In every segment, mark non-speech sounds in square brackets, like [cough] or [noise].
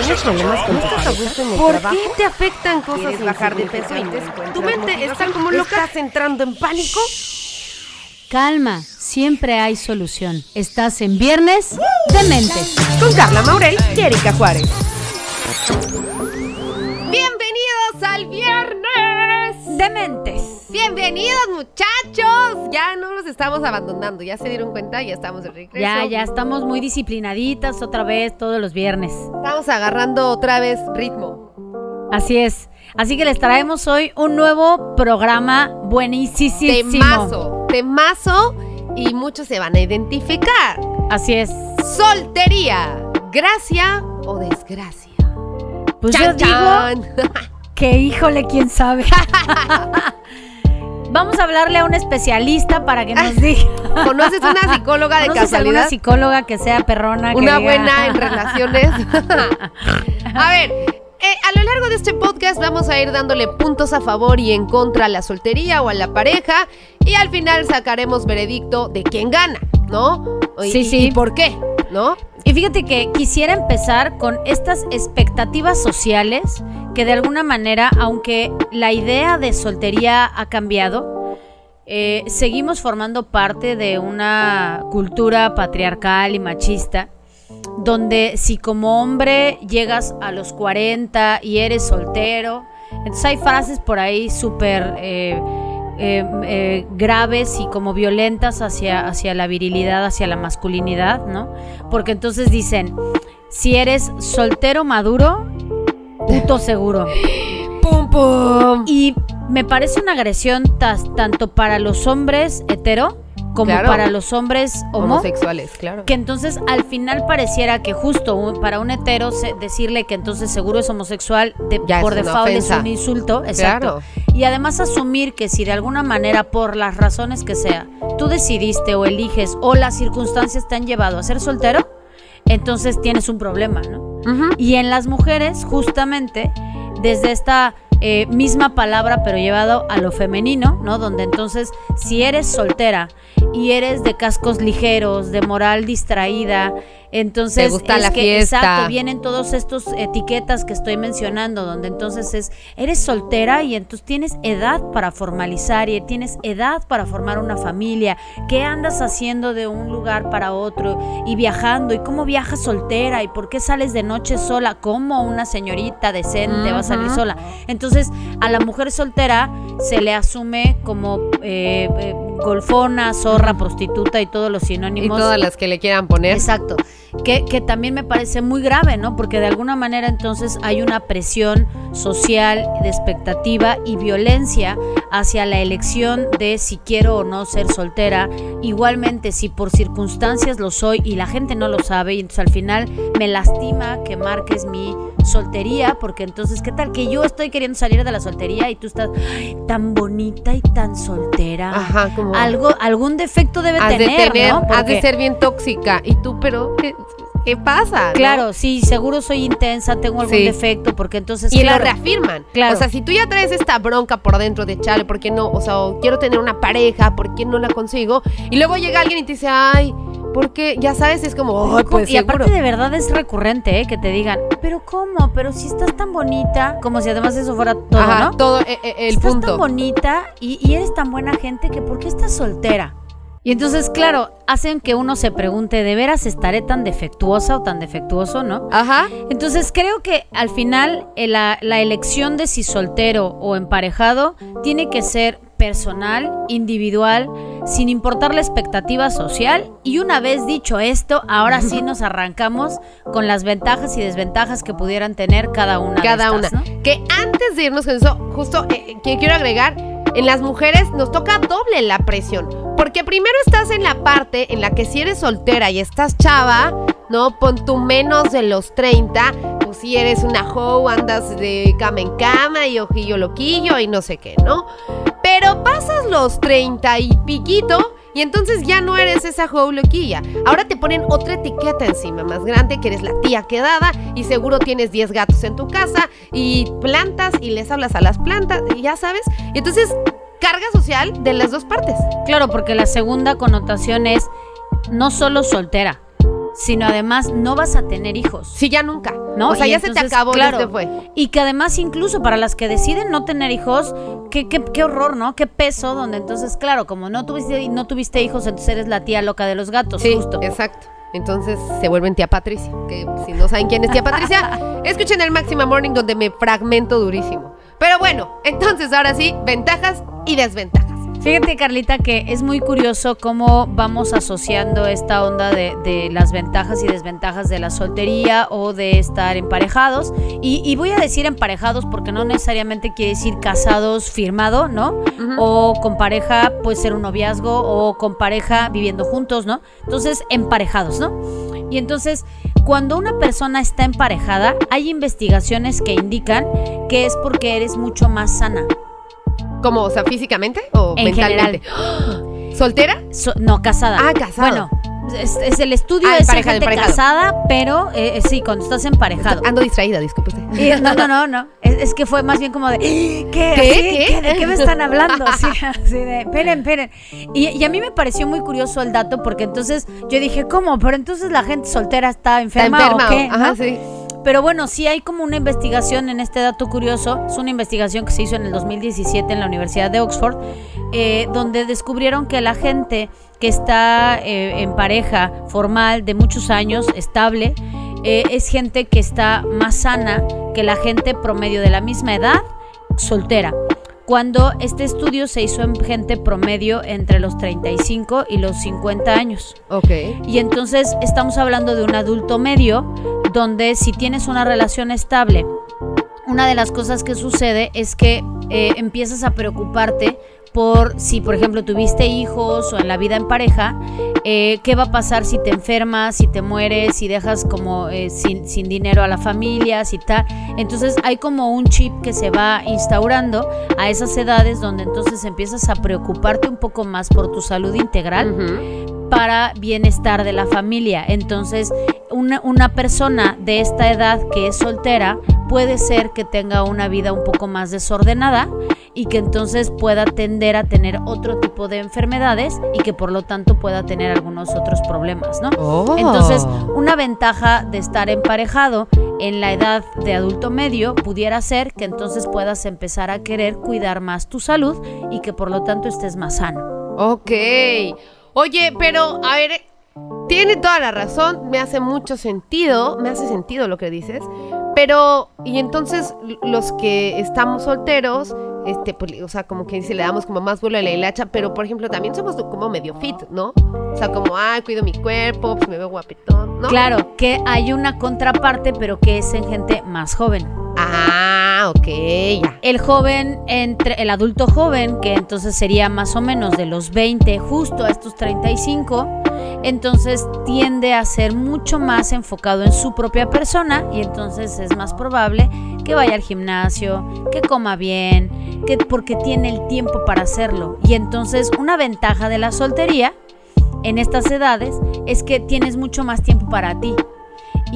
¿Tienes problemas con tu pareja? en el ¿Por trabajo? qué te afectan cosas ¿Quieres bajar de peso y te Tu mente está como loca. ¿Estás entrando en pánico? Calma, siempre hay solución. Estás en Viernes de Mentes. Con Carla Maurel y Erika Juárez. Bienvenidos al viernes. Dementes. Bienvenidos muchachos. Ya no los estamos abandonando. Ya se dieron cuenta, ya estamos de regreso. Ya, ya estamos muy disciplinaditas otra vez todos los viernes. Estamos agarrando otra vez ritmo. Así es. Así que les traemos hoy un nuevo programa buenísimo. Temazo, temazo y muchos se van a identificar. Así es. Soltería, gracia o desgracia. Pues Chan, yo digo que híjole, quién sabe. [laughs] Vamos a hablarle a un especialista para que nos [laughs] diga. ¿Conoces una psicóloga de ¿Conoces alguna casualidad? psicóloga que sea perrona? que Una buena en [laughs] relaciones. [laughs] a ver, eh, a lo largo de este podcast vamos a ir dándole puntos a favor y en contra a la soltería o a la pareja y al final sacaremos veredicto de quién gana, ¿no? Y- Sí, sí. ¿Y por qué? ¿No? Y fíjate que quisiera empezar con estas expectativas sociales que de alguna manera, aunque la idea de soltería ha cambiado, eh, seguimos formando parte de una cultura patriarcal y machista, donde si como hombre llegas a los 40 y eres soltero, entonces hay frases por ahí súper eh, eh, eh, graves y como violentas hacia, hacia la virilidad, hacia la masculinidad, ¿no? Porque entonces dicen, si eres soltero maduro, puto seguro. [laughs] ¡Pum, pum! Y me parece una agresión tanto para los hombres hetero como Claro. para los hombres homo. Homosexuales, claro. Que entonces al final pareciera que justo un- para un hetero se- decirle que entonces seguro es homosexual de- Ya es por default es un insulto, exacto. Y además asumir que si de alguna manera por las razones que sea tú decidiste o eliges o las circunstancias te han llevado a ser soltero, entonces tienes un problema, ¿no? Y en las mujeres, justamente, desde esta eh, misma palabra, pero llevado a lo femenino, ¿no? Donde entonces, si eres soltera y eres de cascos ligeros, de moral distraída, entonces Te gusta es la que, fiesta. exacto, vienen todos estos etiquetas que estoy mencionando, donde entonces es, eres soltera y entonces tienes edad para formalizar y tienes edad para formar una familia, ¿qué andas haciendo de un lugar para otro y viajando? ¿Y cómo viajas soltera? ¿Y por qué sales de noche sola? ¿Cómo una señorita decente va a salir sola? Entonces, a la mujer soltera se le asume como eh, eh, golfona, zorra, prostituta y todos los Y sinónimos. todas las que le quieran poner. Exacto. Que, que también me parece muy grave, ¿no? Porque de alguna manera entonces hay una presión social, de expectativa y violencia hacia la elección de si quiero o no ser soltera. Igualmente, si por circunstancias lo soy y la gente no lo sabe, y entonces al final me lastima que marques mi soltería, porque entonces, ¿qué tal que yo estoy queriendo salir de la soltería y tú estás "Ay, tan bonita y tan soltera? Ajá, como... Algo, algún defecto debe has tener, de tener, ¿no? has de ser bien tóxica. Y tú, pero, ¿qué, qué pasa? no? Claro, sí, seguro soy intensa, tengo algún Sí. defecto, porque entonces. Y claro, lo reafirman. Claro. O sea, si tú ya traes esta bronca por dentro de chale, ¿por qué no? O sea, o quiero tener una pareja, ¿por qué no la consigo? Y luego llega alguien y te dice, ay, porque ya sabes, es como, pues y seguro. aparte de verdad es recurrente, ¿eh? Que te digan, pero ¿cómo? Pero si estás tan bonita, como si además eso fuera todo, Ajá, ¿no? todo eh, eh, el estás punto. tan bonita y, y eres tan buena gente que ¿por qué estás soltera? Y entonces, claro, hacen que uno se pregunte, ¿de veras estaré tan defectuosa o tan defectuoso, no? Ajá. Entonces creo que al final eh, la, la elección de si soltero o emparejado tiene que ser personal, individual, sin importar la expectativa social. Y una vez dicho esto, ahora sí nos [laughs] arrancamos con las ventajas y desventajas que pudieran tener cada una. de Cada estas, una. ¿no? Que antes de irnos con eso, justo eh, eh, que quiero agregar, en las mujeres nos toca doble la presión. Porque primero estás en la parte en la que si eres soltera y estás chava, ¿no? Pon tu menos de los 30, pues si eres una hoe, andas de cama en cama y ojillo loquillo y no sé qué, ¿no? Pero pasas los 30 y piquito y entonces ya no eres esa hoe loquilla. Ahora te ponen otra etiqueta encima, más grande, que eres la tía quedada y seguro tienes 10 gatos en tu casa y plantas y les hablas a las plantas y ya sabes. Y entonces, carga social de las dos partes. Claro, porque la segunda connotación es no solo soltera, sino además no vas a tener hijos. Sí, ya nunca. ¿no? O sea, Y ya se te acabó, claro, ya se fue. Y que además incluso para las que deciden no tener hijos, qué, qué, qué horror, ¿no? Qué peso, donde entonces, claro, como no tuviste, no tuviste hijos, entonces eres la tía loca de los gatos, Sí, justo. exacto. Entonces se vuelven tía Patricia. Que si no saben quién es tía Patricia, [laughs] escuchen el Máxima Morning donde me fragmento durísimo. Pero bueno, entonces ahora sí, ventajas y desventajas. Fíjate, Carlita, que es muy curioso cómo vamos asociando esta onda de, de las ventajas y desventajas de la soltería o de estar emparejados. Y, y voy a decir emparejados porque no necesariamente quiere decir casados firmado, ¿no? O con pareja puede ser un noviazgo o con pareja viviendo juntos, ¿no? Entonces, emparejados, ¿no? Y entonces, cuando una persona está emparejada, hay investigaciones que indican que es porque eres mucho más sana. ¿Cómo? O sea, físicamente o En mentalmente. [gasps] ¿Soltera? So- no, casada. Ah, casada. Bueno, es, es el estudio Ah, es gente casada, pero eh, eh, sí, cuando estás emparejado. Ando distraída, disculpe usted. No, no, no, no. Es, es que fue más bien como de [gasps] ¿qué? ¿Qué? ¿De qué me están hablando? [laughs] Sí, así de, esperen, esperen. Y, y a mí me pareció muy curioso el dato porque entonces yo dije, ¿cómo? Pero entonces la gente soltera está ¿Está enferma, enferma? o qué? Ajá, ¿no? sí. Pero bueno, sí hay como una investigación en este dato curioso. Es una investigación que se hizo en el 2017 en la Universidad de Oxford, eh, donde descubrieron que la gente que está eh, en pareja formal de muchos años, estable, eh, es gente que está más sana que la gente promedio de la misma edad, soltera. Cuando este estudio se hizo en gente promedio entre los 35 y los 50 años. Ok. Y entonces estamos hablando de un adulto medio, donde si tienes una relación estable, una de las cosas que sucede es que eh, empiezas a preocuparte por si, por ejemplo, tuviste hijos o en la vida en pareja, eh, qué va a pasar si te enfermas, si te mueres, si dejas como eh, sin, sin dinero a la familia, si tal. Entonces hay como un chip que se va instaurando a esas edades donde entonces empiezas a preocuparte un poco más por tu salud integral para bienestar de la familia. Entonces, una, una persona de esta edad que es soltera puede ser que tenga una vida un poco más desordenada y que entonces pueda tender a tener otro tipo de enfermedades y que por lo tanto pueda tener algunos otros problemas, ¿no? Oh. Entonces, una ventaja de estar emparejado en la edad de adulto medio pudiera ser que entonces puedas empezar a querer cuidar más tu salud y que por lo tanto estés más sano. Ok. Oye, pero a ver, tiene toda la razón, me hace mucho sentido, me hace sentido lo que dices, pero y entonces los que estamos solteros, este, pues, o sea, como que se le damos como más vuelo a la hilacha, pero por ejemplo también somos como medio fit, ¿no? O sea, como, ay, cuido mi cuerpo, pues me veo guapetón, ¿no? Claro, que hay una contraparte, pero que es en gente más joven. Ah, ok, ya. El joven, entre el adulto joven, que entonces sería más o menos de los 20 justo a estos 35, entonces tiende a ser mucho más enfocado en su propia persona y entonces es más probable que vaya al gimnasio, que coma bien, que porque tiene el tiempo para hacerlo. Y entonces una ventaja de la soltería en estas edades es que tienes mucho más tiempo para ti.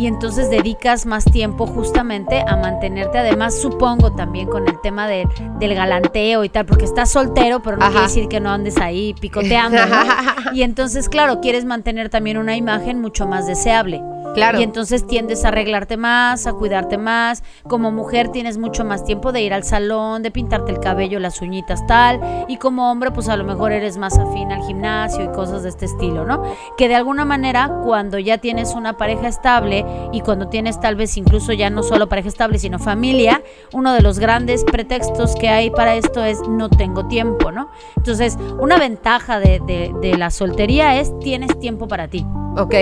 Y entonces dedicas más tiempo justamente a mantenerte, además supongo también con el tema de- del galanteo y tal, porque estás soltero, pero no Ajá. quiere decir que no andes ahí picoteando. ¿no? [laughs] y entonces, claro, quieres mantener también una imagen mucho más deseable. Claro. Y entonces tiendes a arreglarte más, a cuidarte más. Como mujer tienes mucho más tiempo de ir al salón, de pintarte el cabello, las uñitas, tal. Y como hombre, pues a lo mejor eres más afín al gimnasio y cosas de este estilo, ¿no? Que de alguna manera, cuando ya tienes una pareja estable y cuando tienes tal vez incluso ya no solo pareja estable, sino familia, uno de los grandes pretextos que hay para esto es no tengo tiempo, ¿no? Entonces, una ventaja de, de- de la soltería es tienes tiempo para ti. Ok.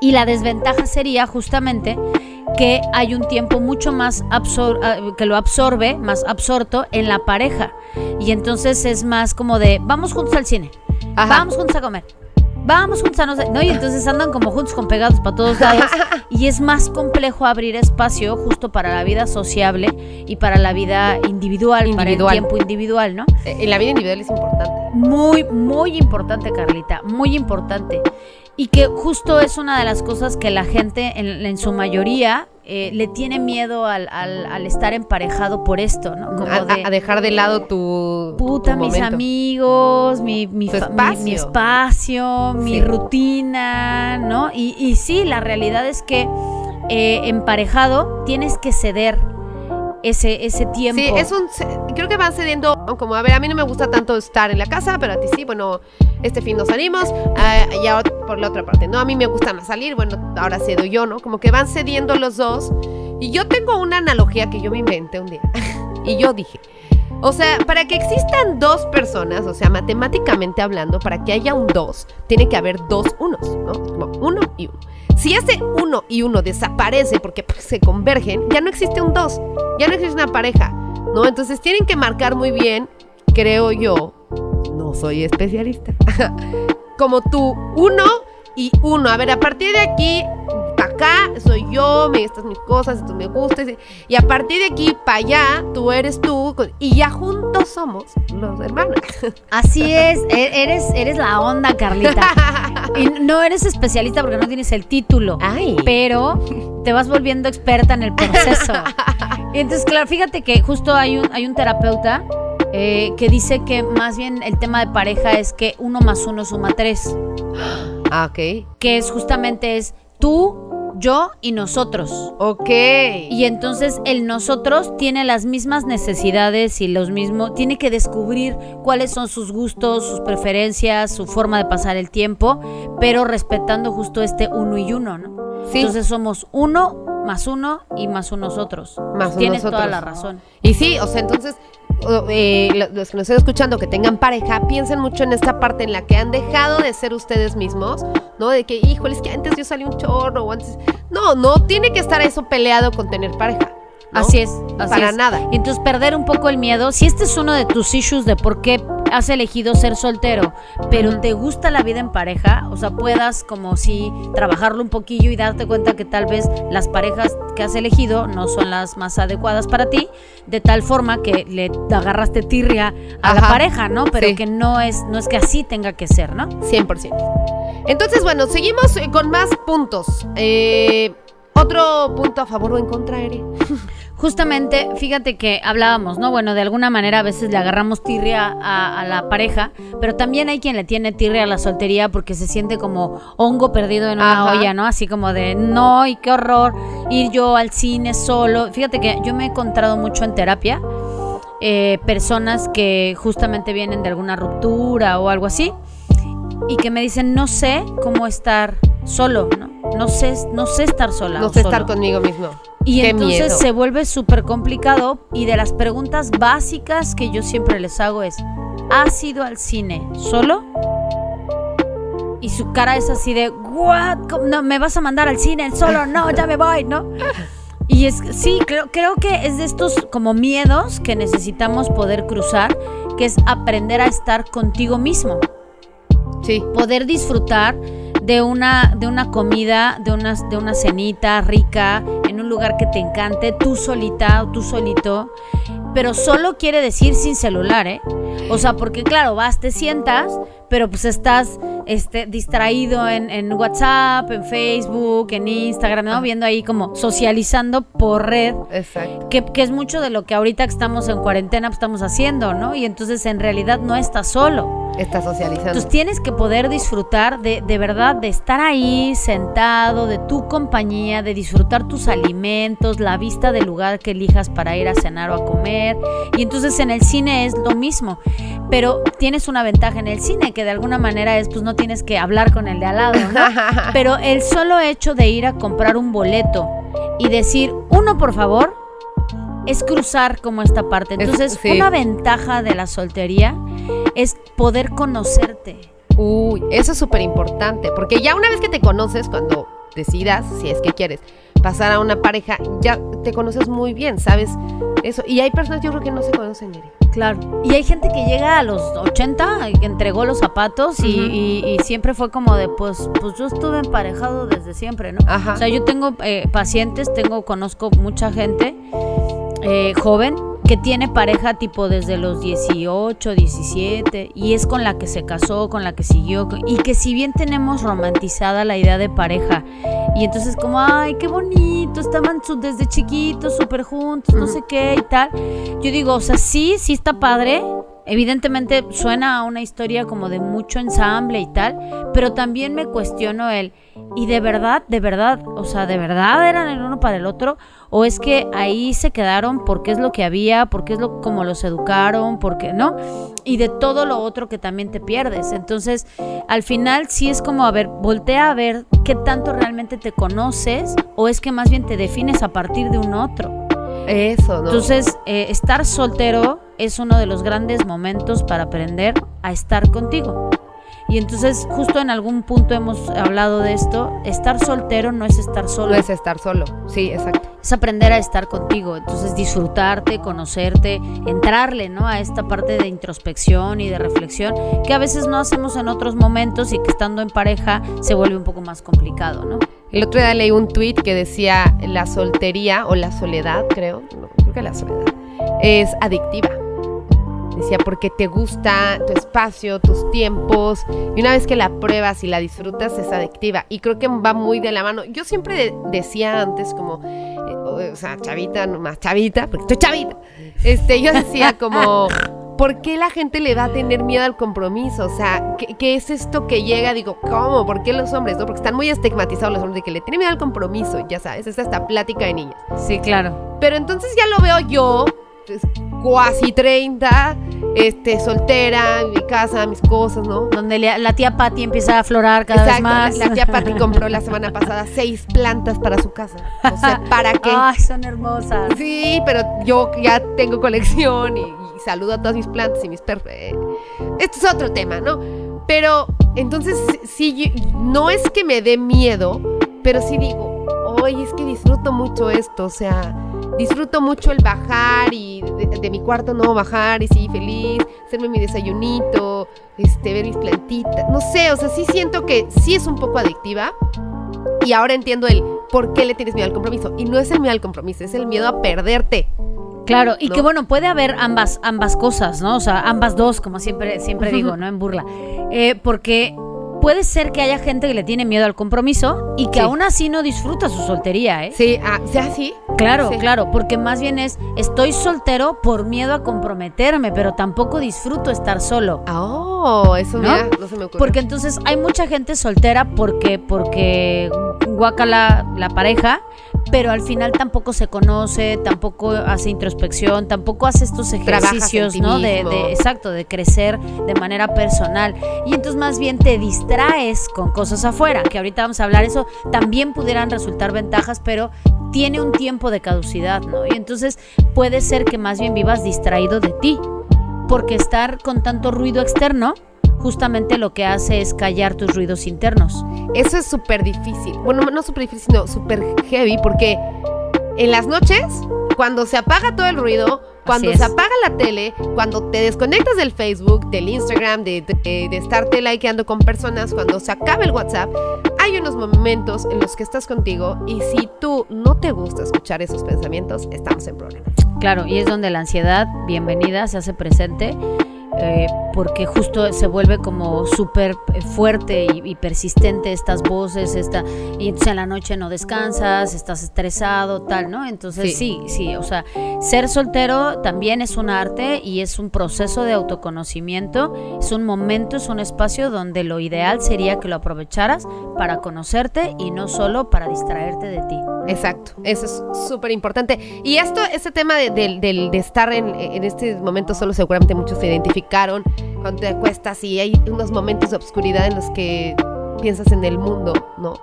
Y la desventaja sería justamente que hay un tiempo mucho más absor ah, que lo absorbe, más absorto en la pareja. Y entonces es más como de, vamos juntos al cine, Ajá. vamos juntos a comer, vamos juntos a no sé, ¿no? Y entonces andan como juntos con pegados para todos lados. [laughs] y es más complejo abrir espacio justo para la vida sociable y para la vida individual, para Individual. el tiempo individual, ¿no? Eh, En la vida individual es importante. Muy, muy importante, Carlita, muy importante. Y que justo es una de las cosas que la gente, en, en su mayoría, eh, le tiene miedo al, al- al estar emparejado por esto, ¿no? Como A, de, a- dejar de lado tu. puta, tu mis momento. amigos, mi, mi, espacio. mi espacio, mi rutina, ¿no? Y, y sí, la realidad es que eh, emparejado tienes que ceder ese, ese tiempo. Sí, es un. Creo que van cediendo. Como, a ver, a mí no me gusta tanto estar en la casa, pero a ti sí. Bueno, este fin nos salimos. ah, y ahora por la otra parte, ¿no? A mí me gusta más salir. Bueno, ahora cedo yo, ¿no? Como que van cediendo los dos. Y yo tengo una analogía que yo me inventé un día. [laughs] y yo dije. O sea, para que existan dos personas, o sea, matemáticamente hablando, para que haya un dos, tiene que haber dos unos, ¿no? Como uno y uno. Si ese uno y uno desaparece porque pues, se convergen, ya no existe un dos, ya no existe una pareja, ¿no? Entonces tienen que marcar muy bien, creo yo, no soy especialista, [laughs] como tú, uno y uno. A ver, a partir de aquí, acá, soy yo, me estas mis cosas, esto me gusta, y- a partir de aquí, para allá, tú eres tú, y ya juntos somos los hermanos. [laughs] Así es, e- eres, eres la onda, Carlita. [laughs] Y no eres especialista porque no tienes el título. Ay. pero te vas volviendo experta en el proceso. [laughs] Y entonces, claro, fíjate que justo hay un, hay un terapeuta eh, que dice que más bien el tema de pareja es que uno más uno suma tres, Ah, ok. que es justamente es tú, yo y nosotros. Ok. Y entonces el nosotros tiene las mismas necesidades y los mismos, tiene que descubrir cuáles son sus gustos, sus preferencias, su forma de pasar el tiempo, pero respetando justo este uno y uno, ¿no? Sí. Entonces somos uno más uno y más un nosotros. Más Tienes toda nosotros. la razón. Y sí, o sea, entonces, eh, lo- los que nos estén escuchando que tengan pareja, piensen mucho en esta parte en la que han dejado de ser ustedes mismos, ¿no? De que, híjole, es que antes yo salí un chorro o antes... No, no tiene que estar eso peleado con tener pareja. ¿no? Así es, así Para es. nada. Y entonces perder un poco el miedo. Si este es uno de tus issues de por qué has elegido ser soltero, pero te gusta la vida en pareja, o sea, puedas como si trabajarlo un poquillo y darte cuenta que tal vez las parejas que has elegido no son las más adecuadas para ti, de tal forma que le agarraste tirria a la pareja, ¿no? Pero Sí. que no es no es que así tenga que ser, ¿no? 100%. Entonces, bueno, seguimos eh, con más puntos. Eh, otro punto a favor o en contra, Eri. Justamente, fíjate que hablábamos, ¿no? Bueno, de alguna manera a veces le agarramos tirria a, a la pareja, pero también hay quien le tiene tirria a la soltería porque se siente como hongo perdido en una Ajá. olla, ¿no? Así como de, no, y qué horror, ir yo al cine solo. Fíjate que yo me he encontrado mucho en terapia eh, personas que justamente vienen de alguna ruptura o algo así y que me dicen, no sé cómo estar solo, ¿no? No sé, no sé estar sola. No sé solo. estar conmigo mismo. Y Qué entonces miedo. se vuelve súper complicado y de las preguntas básicas que yo siempre les hago es, ¿has ido al cine solo? Y su cara es así de, ¿what? No, ¿me vas a mandar al cine solo? No, ya me voy, ¿no? Y es, sí, creo, creo que es de estos como miedos que necesitamos poder cruzar, que es aprender a estar contigo mismo Sí. poder disfrutar de una, de una comida, de una, de una cenita rica, en un lugar que te encante, tú solita o tú solito, pero solo quiere decir sin celular, ¿eh? O sea, porque claro, vas, te sientas, pero pues estás este, distraído en, en WhatsApp, en Facebook, en Instagram, ¿no? Viendo ahí como socializando por red Exacto. que, que es mucho de lo que ahorita que estamos en cuarentena pues, estamos haciendo, ¿no? Y entonces en realidad no estás solo. Está socializando. Entonces tienes que poder disfrutar de, de verdad, de estar ahí sentado, de tu compañía, de disfrutar tus alimentos, la vista del lugar que elijas para ir a cenar o a comer. Y entonces en el cine es lo mismo. Pero tienes una ventaja en el cine, que de alguna manera es, pues no tienes que hablar con el de al lado, ¿no? [laughs] Pero el solo hecho de ir a comprar un boleto y decir, uno por favor, es cruzar como esta parte. Es- Entonces, sí. una ventaja de la soltería es poder conocerte. Uy, eso es súper importante, porque ya una vez que te conoces, cuando decidas, si es que quieres, pasar a una pareja, ya te conoces muy bien, ¿sabes? Eso. Y hay personas, yo creo que no se conocen. Claro. Y hay gente que llega a los 80 y que entregó los zapatos y, y- y siempre fue como de, pues, pues yo estuve emparejado desde siempre, ¿no? Ajá. O sea, yo tengo eh, pacientes, tengo, conozco mucha gente eh, joven que tiene pareja tipo desde los 18, 17 y es con la que se casó, con la que siguió y que si bien tenemos romantizada la idea de pareja y entonces como, ay, qué bonito, estaban desde chiquitos súper juntos, no sé qué y tal. Yo digo, o sea, sí, sí está padre. Evidentemente suena a una historia como de mucho ensamble y tal, pero también me cuestiono el, ¿y de verdad, de verdad, o sea, de verdad eran el uno para el otro? ¿O es que ahí se quedaron porque es lo que había, porque es lo como los educaron, porque no? Y de todo lo otro que también te pierdes. Entonces, al final sí es como, a ver, voltea a ver qué tanto realmente te conoces o es que más bien te defines a partir de un otro. Eso, ¿no? Entonces, eh, estar soltero es uno de los grandes momentos para aprender a estar contigo. Y entonces, justo en algún punto hemos hablado de esto, estar soltero no es estar solo, no es estar solo. Sí, exacto. es aprender a estar contigo. Entonces, disfrutarte, conocerte, entrarle, ¿no? A esta parte de introspección y de reflexión que a veces no hacemos en otros momentos y que estando en pareja se vuelve un poco más complicado, ¿no? El otro día leí un tweet que decía la soltería o la soledad, creo, no, creo que la soledad, es adictiva. Decía, porque te gusta tu espacio, tus tiempos, y una vez que la pruebas y la disfrutas es adictiva. Y creo que va muy de la mano. Yo siempre de- decía antes como, eh, o sea, chavita, no más chavita, porque estoy chavita. Este, yo decía como, [laughs] ¿por qué la gente le va a tener miedo al compromiso? O sea, ¿qué, qué es esto que llega? Digo, ¿cómo? ¿Por qué los hombres? No? Porque están muy estigmatizados los hombres de que le tienen miedo al compromiso, ya sabes, es esta plática de niñas. Sí, claro. Pero entonces ya lo veo yo, pues, cuasi 30, este, soltera, en mi casa, mis cosas, ¿no? Donde la tía Patty empieza a aflorar cada Exacto, vez más. La, la tía Patti compró la [laughs] semana pasada seis plantas para su casa. O sea, [laughs] ¿para qué? Ay, son hermosas. Sí, pero yo ya tengo colección y, y saludo a todas mis plantas y mis perros. eh, Esto es otro tema, ¿no? Pero entonces, sí, no es que me dé miedo, pero sí digo, oye, es que disfruto mucho esto, o sea, disfruto mucho el bajar y de, de mi cuarto no bajar y sí, feliz, hacerme mi desayunito, este, ver mis plantitas, no sé, o sea, sí siento que sí es un poco adictiva y ahora entiendo el por qué le tienes miedo al compromiso. Y no es el miedo al compromiso, es el miedo a perderte. Claro, y que bueno, puede haber ambas, ambas cosas, ¿no? O sea, ambas dos, como siempre, siempre digo, ¿no? En burla. Eh, porque puede ser que haya gente que le tiene miedo al compromiso y que Sí. aún así no disfruta su soltería, ¿eh? Sí, ah, ¿sea así? Claro, Sí. claro, porque más bien es, estoy soltero por miedo a comprometerme, pero tampoco disfruto estar solo. Ah, Oh, eso ¿No? mira, no se me ocurrió. Porque entonces hay mucha gente soltera porque, porque guacala la pareja, pero al final tampoco se conoce, tampoco hace introspección, tampoco hace estos ejercicios, ¿no? De, de- exacto, de crecer de manera personal. Y entonces más bien te distraes con cosas afuera, que ahorita vamos a hablar, eso también pudieran resultar ventajas, pero tiene un tiempo de caducidad, ¿no? Y entonces puede ser que más bien vivas distraído de ti, porque estar con tanto ruido externo justamente lo que hace es callar tus ruidos internos. Eso es súper difícil. Bueno, no súper difícil, no, súper heavy, porque en las noches, cuando se apaga todo el ruido, cuando se apaga la tele, cuando te desconectas del Facebook, del Instagram, de, de, de estarte likeando con personas, cuando se acaba el WhatsApp, hay unos momentos en los que estás contigo y si tú no te gusta escuchar esos pensamientos, estamos en problemas. Claro, y es donde la ansiedad, bienvenida, se hace presente. Eh, porque justo se vuelve como súper eh, fuerte y, y persistente estas voces, esta, y entonces en la noche no descansas, estás estresado, tal, ¿no? Entonces sí, sí, o sea, ser soltero también es un arte y es un proceso de autoconocimiento, es un momento, es un espacio donde lo ideal sería que lo aprovecharas para conocerte y no solo para distraerte de ti. Exacto, eso es súper importante. Y esto, este tema de, de estar en, en este momento solo, seguramente muchos se cuando te acuestas y hay unos momentos de obscuridad en los que piensas en el mundo, ¿no?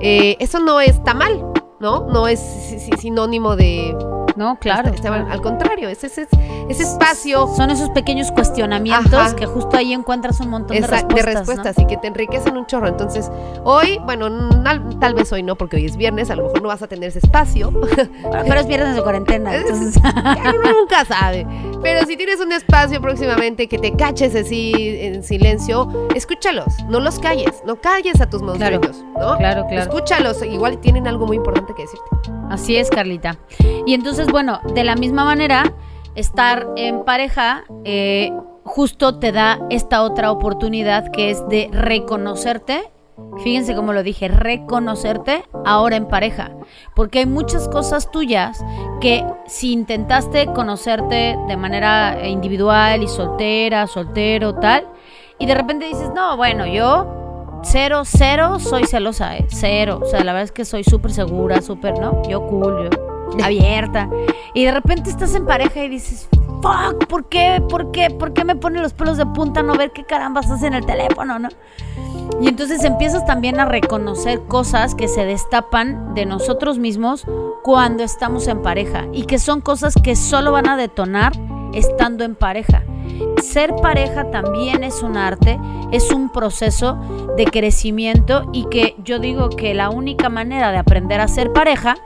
Eh, eso no está mal, ¿no? No es si- si- sinónimo de... No, claro. está- está mal. Al contrario, es ese, ese espacio Son esos pequeños cuestionamientos Ajá. que justo ahí encuentras un montón de respuestas. de ¿no? respuestas y que te enriquecen un chorro. Entonces, hoy, bueno, tal vez hoy no, porque hoy es viernes, a lo mejor no vas a tener ese espacio. Pero es viernes de cuarentena, Es- entonces. [laughs] Uno nunca sabe. Pero si tienes un espacio próximamente que te caches así en silencio, escúchalos, no los calles, no calles a tus Claro, monstruos, ¿no? claro, claro. Escúchalos, igual tienen algo muy importante que decirte. Así es, Carlita. Y entonces, bueno, de la misma manera, estar en pareja eh, justo te da esta otra oportunidad que es de reconocerte. Fíjense cómo lo dije, reconocerte ahora en pareja. Porque hay muchas cosas tuyas que si intentaste conocerte de manera individual y soltera, soltero, tal, y de repente dices, no, bueno, yo cero, cero, soy celosa, ¿eh? cero. O sea, la verdad es que soy súper segura, súper, ¿no? Yo cool, yo [laughs] abierta. Y de repente estás en pareja y dices, fuck, ¿por qué? ¿Por qué? ¿Por qué me pone los pelos de punta no ver qué caramba estás en el teléfono, no? Y entonces empiezas también a reconocer cosas que se destapan de nosotros mismos cuando estamos en pareja y que son cosas que solo van a detonar estando en pareja. Ser pareja también es un arte, es un proceso de crecimiento y que yo digo que la única manera de aprender a ser pareja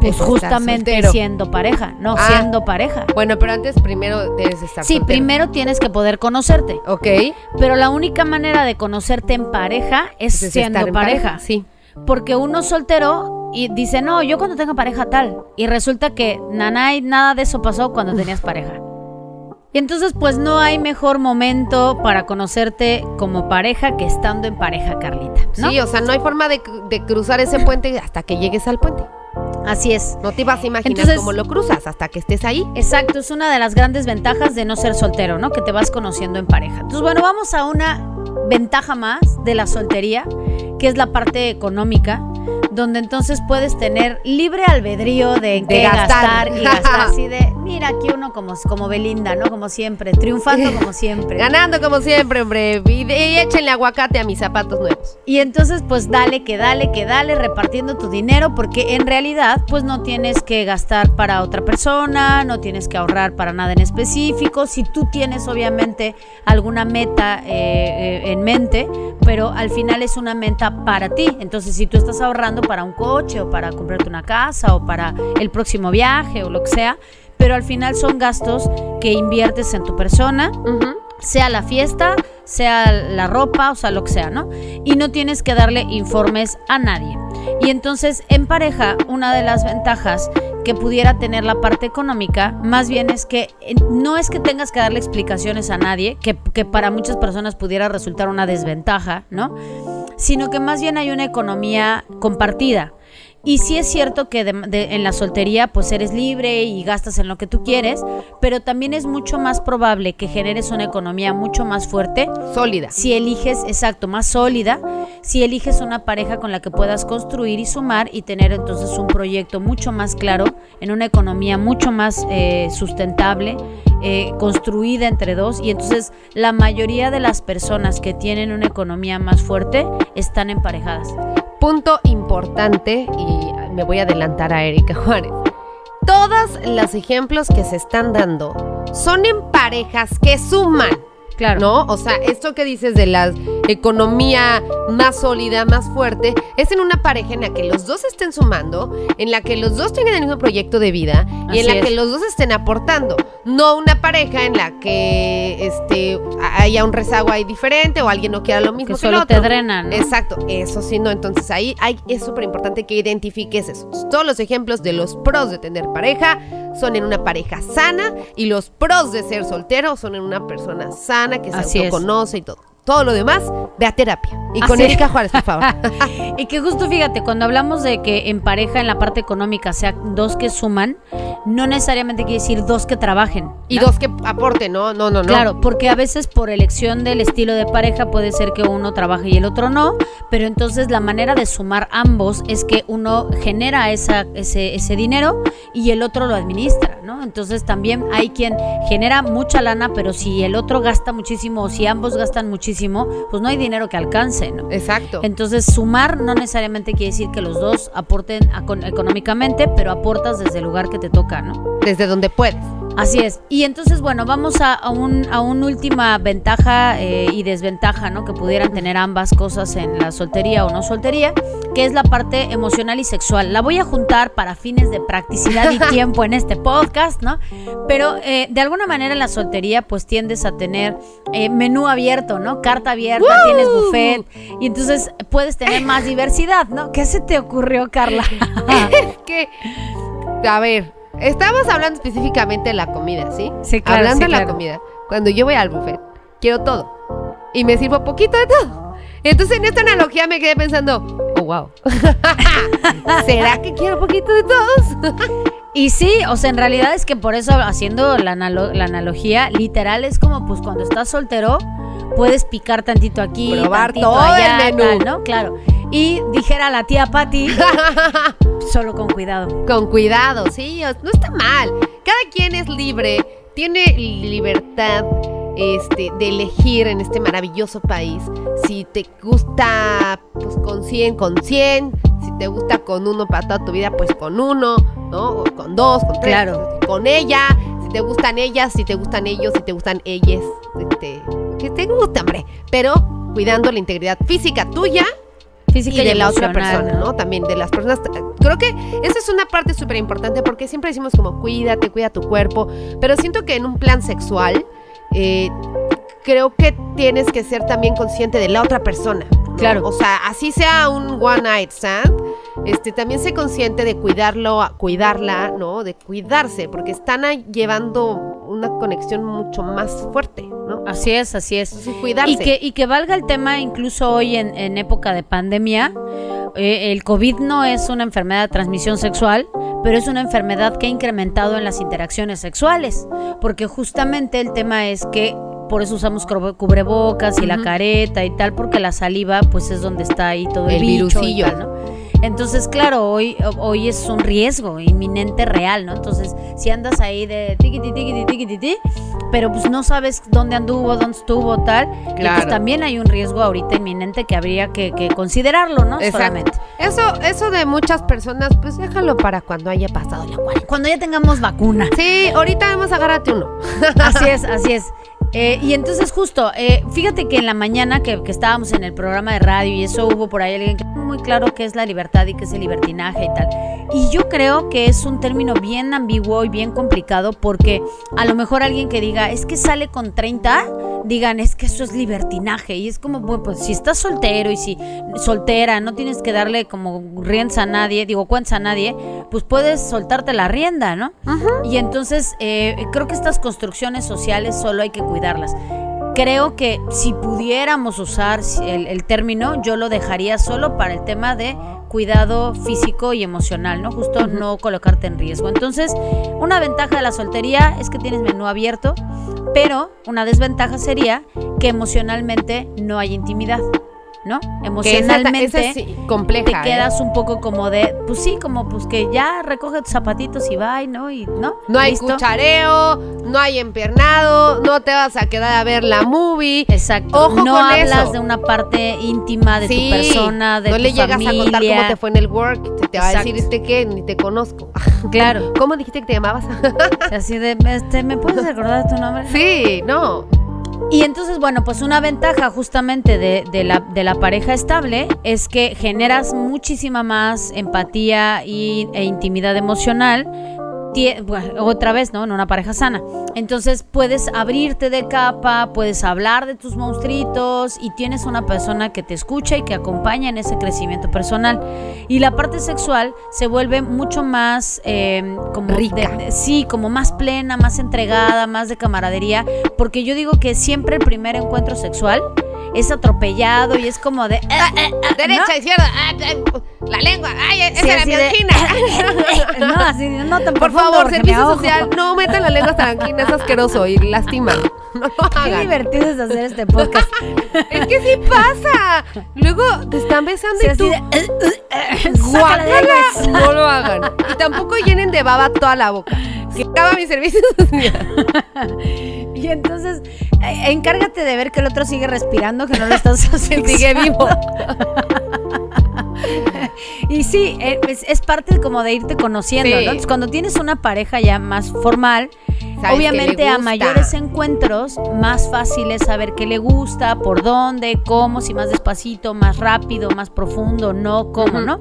Es es estar justamente soltero. siendo pareja, no Ah. siendo pareja. Bueno, pero antes primero debes estar Sí, soltero. primero tienes que poder conocerte, Ok. pero la única manera de conocerte en pareja es Entonces, siendo pareja. Sí. Porque uno soltero y dice, no, yo cuando tenga pareja tal. Y resulta que nanay, nada de eso pasó cuando tenías pareja. Y entonces, pues no hay mejor momento para conocerte como pareja que estando en pareja, Carlita. ¿no? Sí, o sea, no hay forma de, cru- de cruzar ese puente hasta que llegues al puente. Así es. No te vas a imaginar Entonces- cómo lo cruzas hasta que estés ahí. Exacto, es una de las grandes ventajas de no ser soltero, ¿no? Que te vas conociendo en pareja. Entonces, bueno, vamos a una ventaja más de la soltería, que es la parte económica, donde entonces puedes tener libre albedrío de, De qué gastar. gastar. y gastar así de, [laughs] mira, aquí uno como, como Belinda, ¿no? Como siempre, triunfando como siempre. Ganando como siempre, hombre. Y, de- y échenle aguacate a mis zapatos nuevos. Y entonces, pues dale, que dale, que dale, repartiendo tu dinero, porque en realidad, pues no tienes que gastar para otra persona, no tienes que ahorrar para nada en específico. Si tú tienes, obviamente, alguna meta eh, eh, en mente, pero al final es una meta para ti. Entonces, si tú estás ahorrando para un coche o para comprarte una casa o para el próximo viaje o lo que sea, pero al final son gastos que inviertes en tu persona sea la fiesta, sea la ropa, o sea, lo que sea, ¿no? Y no tienes que darle informes a nadie. Y entonces, en pareja, una de las ventajas que pudiera tener la parte económica, más bien es que eh, no es que tengas que darle explicaciones a nadie, que, que para muchas personas pudiera resultar una desventaja, ¿no? Sino que más bien hay una economía compartida. Y sí es cierto que de- de- en la soltería pues eres libre y gastas en lo que tú quieres, pero también es mucho más probable que generes una economía mucho más fuerte Sólida. si eliges, exacto, más sólida, si eliges una pareja con la que puedas construir y sumar y tener entonces un proyecto mucho más claro, en una economía mucho más eh, sustentable, eh, construida entre dos. Y entonces la mayoría de las personas que tienen una economía más fuerte están emparejadas. Punto importante, y me voy a adelantar a Erika Juárez. Todos los ejemplos que se están dando son en parejas que suman. Claro. ¿No? O sea, esto que dices de la economía más sólida, más fuerte, es en una pareja en la que los dos estén sumando, en la que los dos tengan el mismo proyecto de vida y en la es. que los dos estén aportando. No una pareja en la que este, haya un rezago ahí diferente o alguien no quiera lo mismo Que que, el solo otro. te drenan, ¿no? Exacto, eso sí, no. Entonces ahí hay, es súper importante que identifiques eso. Todos los ejemplos de los pros de tener pareja son en una pareja sana y los pros de ser soltero son en una persona sana que se Así es. autoconoce y todo. Todo lo demás, ve a terapia. Y con Así es. Erika Juárez, por favor. [laughs] Y que justo fíjate, cuando hablamos de que en pareja, en la parte económica, sea dos que suman, no necesariamente quiere decir dos que trabajen. y ¿no? dos que aporten, ¿no? No, no, no. Claro, porque a veces por elección del estilo de pareja puede ser que uno trabaje y el otro no, pero entonces la manera de sumar ambos es que uno genera esa, ese, ese dinero y el otro lo administra, ¿no? Entonces también hay quien genera mucha lana, pero si el otro gasta muchísimo o si ambos gastan muchísimo, pues no hay dinero que alcance, ¿no? Exacto. Entonces, sumar no necesariamente quiere decir que los dos aporten económicamente, pero aportas desde el lugar que te toca, ¿no? Desde donde puedes. Así es. Y entonces, bueno, vamos a, a un, a una última ventaja eh, y desventaja, ¿no? Que pudieran tener ambas cosas en la soltería o no soltería, que es la parte emocional y sexual. La voy a juntar para fines de practicidad y [laughs] tiempo en este podcast, ¿no? Pero eh, de alguna manera en la soltería, pues tiendes a tener eh, menú abierto, ¿no? Carta abierta, tienes buffet, y entonces puedes tener más diversidad, ¿no? ¿Qué se te ocurrió, Carla? [laughs] que, a ver, Estamos hablando específicamente de la comida, ¿sí? Sí, claro, Hablando sí, de la claro. comida. Cuando yo voy al buffet, quiero todo. Y me sirvo poquito de todo. Entonces en esta analogía me quedé pensando, oh, wow. [laughs] ¿Será que quiero poquito de todos? Y sí, o sea, en realidad es que por eso, haciendo la, analo- la analogía, literal es como pues cuando estás soltero, puedes picar tantito aquí, Probar tantito todo allá, el menú. tal, ¿no? Claro. Y dijera la tía Patty, [laughs] solo con cuidado. Con cuidado, sí, no está mal. Cada quien es libre, tiene libertad este, de elegir en este maravilloso país. Si te gusta pues, con 100, con 100. Si te gusta con uno para toda tu vida, pues con uno, ¿no? O con dos, con tres. Claro. Con ella. Si te gustan ellas, si te gustan ellos, si te gustan ellas. Este, que te gusta, hombre. Pero cuidando la integridad física tuya Física y de la otra persona, ¿no? También de las personas. Creo que esa es una parte súper importante porque siempre decimos como cuídate, cuida tu cuerpo, pero siento que en un plan sexual eh, creo que tienes que ser también consciente de la otra persona. ¿no? Claro. O sea, así sea un one night stand, este, también sé consciente de cuidarlo, cuidarla, ¿no? De cuidarse, porque están ahí llevando una conexión mucho más fuerte, ¿no? Así es, así es. Entonces, cuidarse. Y que, y que valga el tema, incluso hoy en, en época de pandemia, eh, el COVID no es una enfermedad de transmisión sexual, pero es una enfermedad que ha incrementado en las interacciones sexuales, porque justamente el tema es que por eso usamos cubre- cubrebocas y la careta y tal, porque la saliva pues es donde está ahí todo el, El bicho y tal, ¿no? Entonces, claro, hoy, hoy es un riesgo inminente real, ¿no? Entonces, si andas ahí de tiquiti, tiquiti, tiquiti, ti, pero pues no sabes dónde anduvo, dónde estuvo, tal, y pues Claro. también hay un riesgo ahorita inminente que habría que, que considerarlo, ¿no? Exacto. Solamente. Eso, eso de muchas personas, pues déjalo para cuando haya pasado la cuarentena. Cuando ya tengamos vacuna. Sí, ahorita vamos a agárrate uno. [laughs] Así es, así es. Eh, y entonces justo, eh, fíjate que en la mañana que, que estábamos en el programa de radio y eso hubo por ahí alguien que muy claro qué es la libertad y qué es el libertinaje y tal. Y yo creo que es un término bien ambiguo y bien complicado porque a lo mejor alguien que diga, es que sale con 30, digan, es que eso es libertinaje. Y es como, bueno, pues si estás soltero y si soltera, no tienes que darle como rienda a nadie, digo, cuentas a nadie, pues puedes soltarte la rienda, ¿no? Y entonces eh, creo que estas construcciones sociales solo hay que cuidarlas. Creo que si pudiéramos usar el, el término, yo lo dejaría solo para el tema de cuidado físico y emocional, ¿no? Justo no colocarte en riesgo. Entonces, una ventaja de la soltería es que tienes menú abierto, pero una desventaja sería que emocionalmente no hay intimidad, ¿no? Esa, Emocionalmente esa es compleja. te ¿eh? quedas un poco como de, pues sí, como pues que ya recoge tus zapatitos y va, ¿no? Y no. No hay ¿Listo? cuchareo, no hay empiernado, no te vas a quedar a ver la movie. Exacto. Ojo no con hablas eso. de una parte íntima de Sí, tu persona, de no tu le llegas familia. a contar cómo te fue en el work. Te, te va a decir este que ni te conozco. [laughs] Claro. ¿Cómo dijiste que te llamabas? [laughs] Así de, este, ¿me puedes recordar tu nombre? sí, no. Y entonces, bueno, pues una ventaja justamente de, de la, de la pareja estable es que generas muchísima más empatía y, e intimidad emocional. Bueno, otra vez, ¿no? En una pareja sana. Entonces puedes abrirte de capa, puedes hablar de tus monstruitos y tienes una persona que te escucha y que acompaña en ese crecimiento personal. Y la parte sexual se vuelve mucho más eh, como Rica. de- de- sí, como más plena, más entregada, más de camaradería, porque yo digo que siempre el primer encuentro sexual es atropellado y es como de... "Eh, eh, eh", Derecha, ¿no? izquierda. ah, ah, la lengua. Ay, esa Sí, era mi de- angina. no, así, no tan Por favor, servicio social, no metan la lengua hasta la angina, es asqueroso y lastima. [laughs] No Qué divertido es hacer este podcast. [laughs] Es que sí pasa. Luego te están besando Sí, y tú. de, "Eh, eh, eh, sácala de ahí, ¡Guácala! güey". No lo hagan. Y tampoco llenen de baba toda la boca. Que acaba mi servicio. [laughs] Y entonces, eh, encárgate de ver que el otro sigue respirando, que no lo estás [laughs] haciendo. Sigue vivo. [laughs] Y sí, eh, es, es parte como de irte conociendo, Sí. ¿no? Entonces, cuando tienes una pareja ya más formal, obviamente a mayores encuentros, más fácil es saber qué le gusta, por dónde, cómo, si más despacito, más rápido, más profundo, no, cómo. ¿no?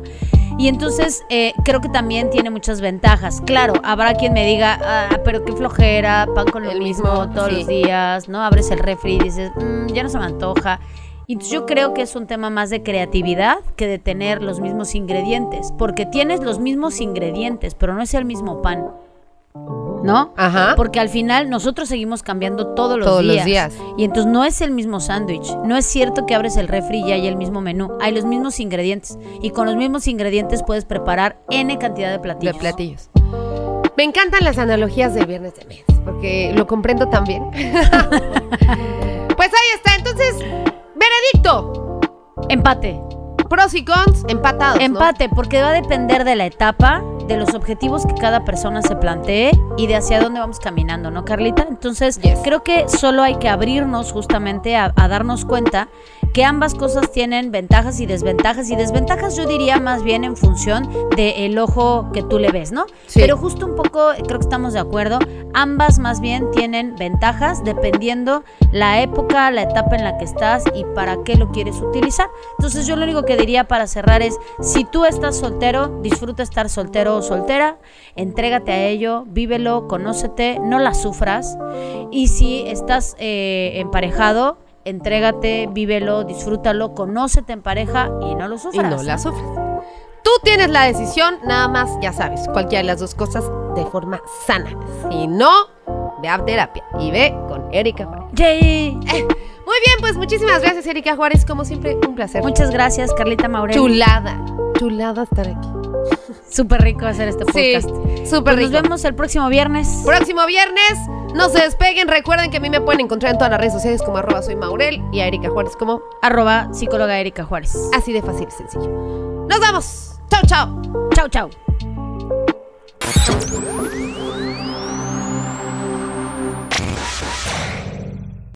Y entonces eh, creo que también tiene muchas ventajas. Claro, habrá quien me diga, ah, pero qué flojera, pan con lo El mismo, mismo, todos sí. los días, ¿no? Abres el refri y dices, "Mm, ya no se me antoja. Y entonces yo creo que es un tema más de creatividad que de tener los mismos ingredientes, porque tienes los mismos ingredientes, pero no es el mismo pan. ¿No? Ajá. Porque al final nosotros seguimos cambiando todos los Todos los días. días. Y entonces no es el mismo sándwich. No es cierto que abres el refri y hay el mismo menú. Hay los mismos ingredientes. Y con los mismos ingredientes puedes preparar N cantidad de de platillos. platillos. Me encantan las analogías del viernes de mes, porque lo comprendo también. [laughs] pues ahí está, entonces, veredicto. Empate. Pros y cons, empatados. ¿no? Empate, porque va a depender de la etapa, de los objetivos que cada persona se plantee y de hacia dónde vamos caminando, ¿no, Carlita? Entonces, Yes. creo que solo hay que abrirnos justamente a, a darnos cuenta que ambas cosas tienen ventajas y desventajas, y desventajas yo diría más bien en función del ojo que tú le ves, ¿no? Sí. Pero justo un poco, creo que estamos de acuerdo, ambas más bien tienen ventajas dependiendo la época, la etapa en la que estás y para qué lo quieres utilizar. Entonces yo lo único que diría para cerrar es, si tú estás soltero, disfruta estar soltero o soltera, entrégate a ello, vívelo, conócete, no la sufras. Y si estás eh, emparejado, entrégate, vívelo, disfrútalo, conócete en pareja y no lo Y sufras. no la sufres. Tú tienes la decisión, nada más, ya sabes, cualquiera de las dos cosas de forma sana. Si no, ve a terapia y ve con Erika Juárez. Yay. Muy bien, pues muchísimas gracias, Erika Juárez. Como siempre, un placer. Muchas gracias, Carlita Maurel. chulada. Chulada estar aquí. Súper rico hacer este podcast. Sí, súper Pues rico. nos vemos el próximo viernes. Próximo viernes, no se despeguen. Recuerden que a mí me pueden encontrar en todas las redes sociales como arroba soy Maurel y a Erika Juárez como Arroba psicóloga Erika Juárez. así de fácil y sencillo. Nos vamos. Chao, chao. Chau, chau.